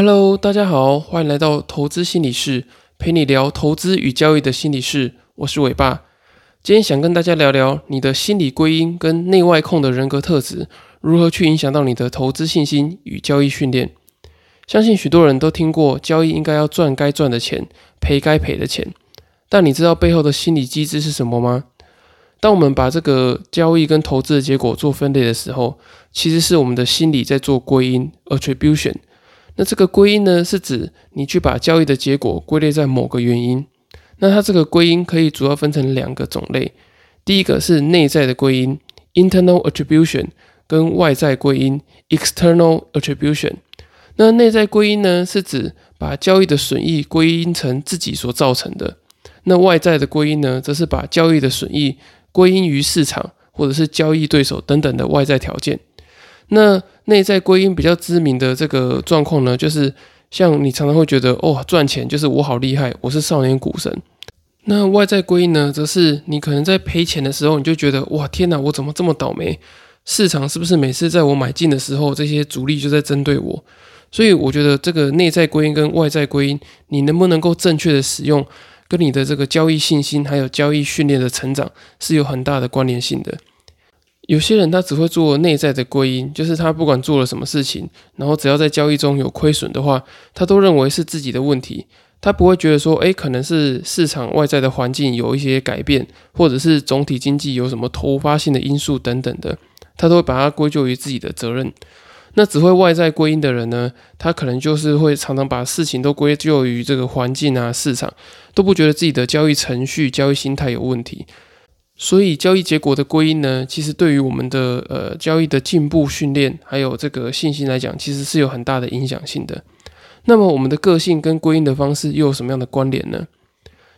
Hello，大家好，欢迎来到投资心理室，陪你聊投资与交易的心理室。我是伟爸，今天想跟大家聊聊你的心理归因跟内外控的人格特质如何去影响到你的投资信心与交易训练。相信许多人都听过，交易应该要赚该赚的钱，赔该赔的钱。但你知道背后的心理机制是什么吗？当我们把这个交易跟投资的结果做分类的时候，其实是我们的心理在做归因 （attribution）。那这个归因呢，是指你去把交易的结果归类在某个原因。那它这个归因可以主要分成两个种类，第一个是内在的归因 （internal attribution） 跟外在归因 （external attribution）。那内在归因呢，是指把交易的损益归因成自己所造成的。那外在的归因呢，则是把交易的损益归因于市场或者是交易对手等等的外在条件。那内在归因比较知名的这个状况呢，就是像你常常会觉得哦，赚钱就是我好厉害，我是少年股神。那外在归因呢，则是你可能在赔钱的时候，你就觉得哇，天哪，我怎么这么倒霉？市场是不是每次在我买进的时候，这些主力就在针对我？所以我觉得这个内在归因跟外在归因，你能不能够正确的使用，跟你的这个交易信心还有交易训练的成长是有很大的关联性的。有些人他只会做内在的归因，就是他不管做了什么事情，然后只要在交易中有亏损的话，他都认为是自己的问题，他不会觉得说，诶，可能是市场外在的环境有一些改变，或者是总体经济有什么突发性的因素等等的，他都会把它归咎于自己的责任。那只会外在归因的人呢，他可能就是会常常把事情都归咎于这个环境啊、市场，都不觉得自己的交易程序、交易心态有问题。所以交易结果的归因呢，其实对于我们的呃交易的进步、训练还有这个信心来讲，其实是有很大的影响性的。那么我们的个性跟归因的方式又有什么样的关联呢？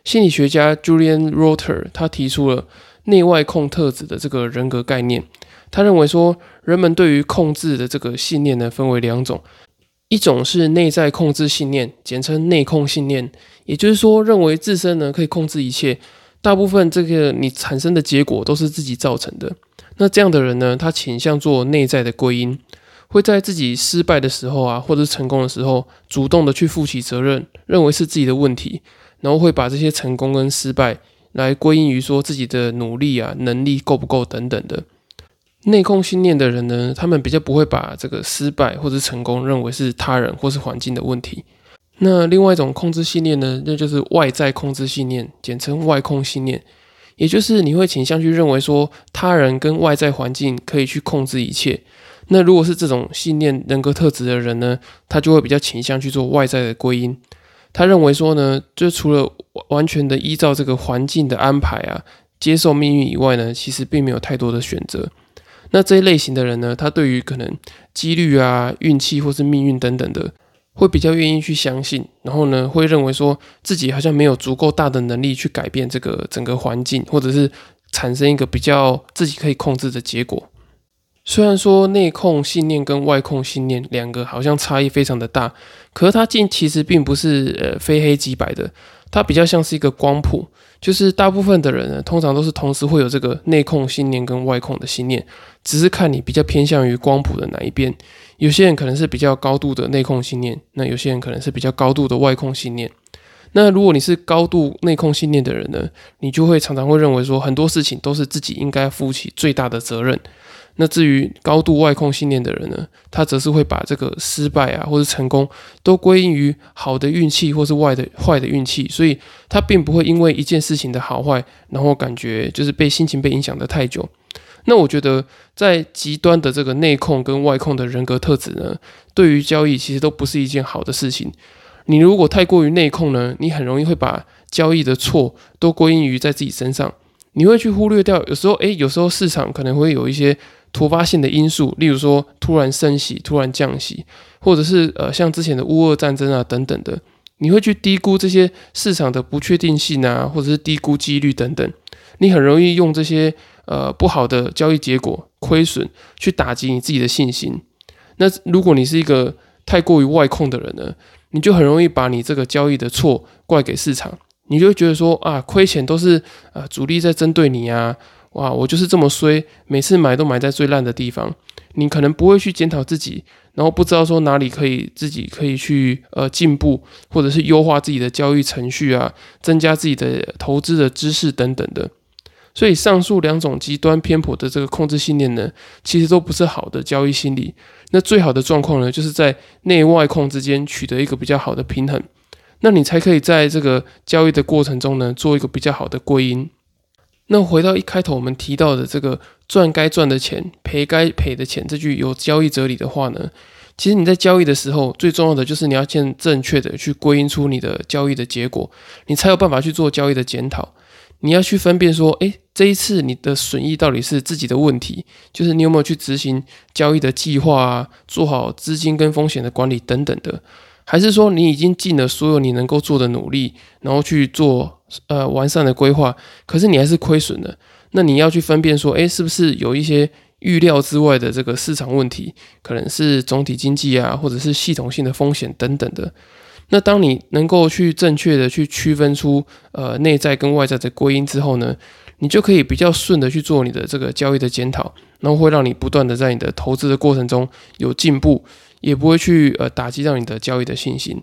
心理学家 Julian Rotter 他提出了内外控特质的这个人格概念。他认为说，人们对于控制的这个信念呢，分为两种，一种是内在控制信念，简称内控信念，也就是说，认为自身呢可以控制一切，大部分这个你产生的结果都是自己造成的。那这样的人呢，他倾向做内在的归因，会在自己失败的时候啊，或者成功的时候，主动的去负起责任，认为是自己的问题，然后会把这些成功跟失败来归因于说自己的努力啊、能力够不够等等的。内控信念的人呢，他们比较不会把这个失败或者成功认为是他人或是环境的问题。那另外一种控制信念呢，那就是外在控制信念，简称外控信念。也就是你会倾向去认为说，他人跟外在环境可以去控制一切。那如果是这种信念人格特质的人呢，他就会比较倾向去做外在的归因。他认为说呢，就除了完全的依照这个环境的安排啊，接受命运以外呢，其实并没有太多的选择。那这一类型的人呢，他对于可能几率啊、运气或是命运等等的，会比较愿意去相信，然后呢，会认为说自己好像没有足够大的能力去改变这个整个环境，或者是产生一个比较自己可以控制的结果。虽然说内控信念跟外控信念两个好像差异非常的大，可是它竟其实并不是呃非黑即白的，它比较像是一个光谱。就是大部分的人呢，通常都是同时会有这个内控信念跟外控的信念，只是看你比较偏向于光谱的哪一边。有些人可能是比较高度的内控信念，那有些人可能是比较高度的外控信念。那如果你是高度内控信念的人呢，你就会常常会认为说很多事情都是自己应该负起最大的责任。那至于高度外控信念的人呢，他则是会把这个失败啊或者成功都归因于好的运气或是外的坏的运气，所以他并不会因为一件事情的好坏，然后感觉就是被心情被影响的太久。那我觉得在极端的这个内控跟外控的人格特质呢，对于交易其实都不是一件好的事情。你如果太过于内控呢，你很容易会把交易的错都归因于在自己身上，你会去忽略掉有时候诶，有时候市场可能会有一些。突发性的因素，例如说突然升息、突然降息，或者是呃像之前的乌俄战争啊等等的，你会去低估这些市场的不确定性啊，或者是低估几率等等，你很容易用这些呃不好的交易结果、亏损去打击你自己的信心。那如果你是一个太过于外控的人呢，你就很容易把你这个交易的错怪给市场，你就会觉得说啊亏钱都是呃主力在针对你啊。哇，我就是这么衰，每次买都买在最烂的地方。你可能不会去检讨自己然后不知道说哪里可以自己可以去呃进步，或者是优化自己的交易程序啊，增加自己的投资的知识等等的。所以上述两种极端偏颇的这个控制信念呢，其实都不是好的交易心理。那最好的状况呢，就是在内外控之间取得一个比较好的平衡，那你才可以在这个交易的过程中呢，做一个比较好的归因。那回到一开头我们提到的这个赚该赚的钱，赔该赔的钱这句有交易哲理的话呢，其实你在交易的时候，最重要的就是你要先正确的去归因出你的交易的结果，你才有办法去做交易的检讨。你要去分辨说，诶，这一次你的损益到底是自己的问题，就是你有没有去执行交易的计划啊，做好资金跟风险的管理等等的，还是说你已经尽了所有你能够做的努力，然后去做呃完善的规划，可是你还是亏损的？那你要去分辨说，诶，是不是有一些预料之外的这个市场问题，可能是总体经济啊，或者是系统性的风险等等的。那当你能够去正确的去区分出呃内在跟外在的归因之后呢，你就可以比较顺的去做你的这个交易的检讨，然后会让你不断的在你的投资的过程中有进步，也不会去呃打击到你的交易的信心。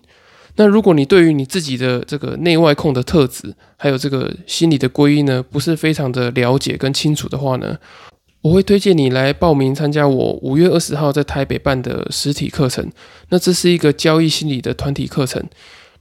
那如果你对于你自己的这个内外控的特质，还有这个心理的归因呢，不是非常的了解跟清楚的话呢？我会推荐你来报名参加我五月二十号在台北办的实体课程。那这是一个交易心理的团体课程，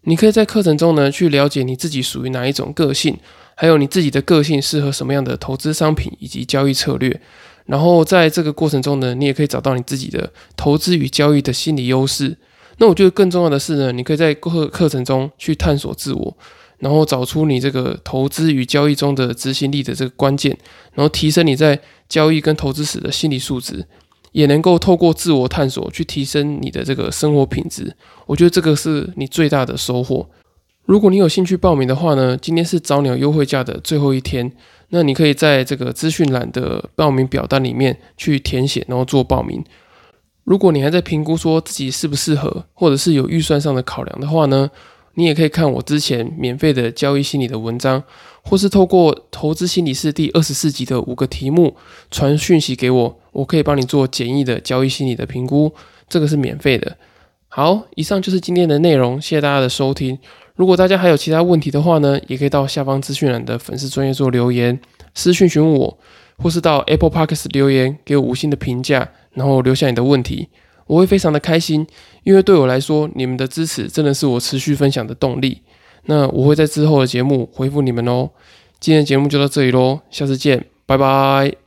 你可以在课程中呢去了解你自己属于哪一种个性，还有你自己的个性适合什么样的投资商品以及交易策略。然后在这个过程中呢，你也可以找到你自己的投资与交易的心理优势。那我觉得更重要的是呢，你可以在课课程中去探索自我。然后找出你这个投资与交易中的执行力的这个关键，然后提升你在交易跟投资时的心理素质，也能够透过自我探索去提升你的这个生活品质。我觉得这个是你最大的收获。如果你有兴趣报名的话呢，今天是早鸟优惠价的最后一天，那你可以在这个资讯栏的报名表单里面去填写，然后做报名。如果你还在评估说自己适不适合，或者是有预算上的考量的话呢？你也可以看我之前免费的交易心理的文章，或是透过投资心理室第二十四集的五个题目传讯息给我，我可以帮你做简易的交易心理的评估，这个是免费的。好，以上就是今天的内容，谢谢大家的收听。如果大家还有其他问题的话呢，也可以到下方资讯栏的粉丝专业做留言，私讯询问我，或是到 Apple Podcast 留言给我五星的评价，然后留下你的问题。我会非常的开心，因为对我来说，你们的支持真的是我持续分享的动力。那我会在之后的节目回复你们哦。今天的节目就到这里喽，下次见，拜拜。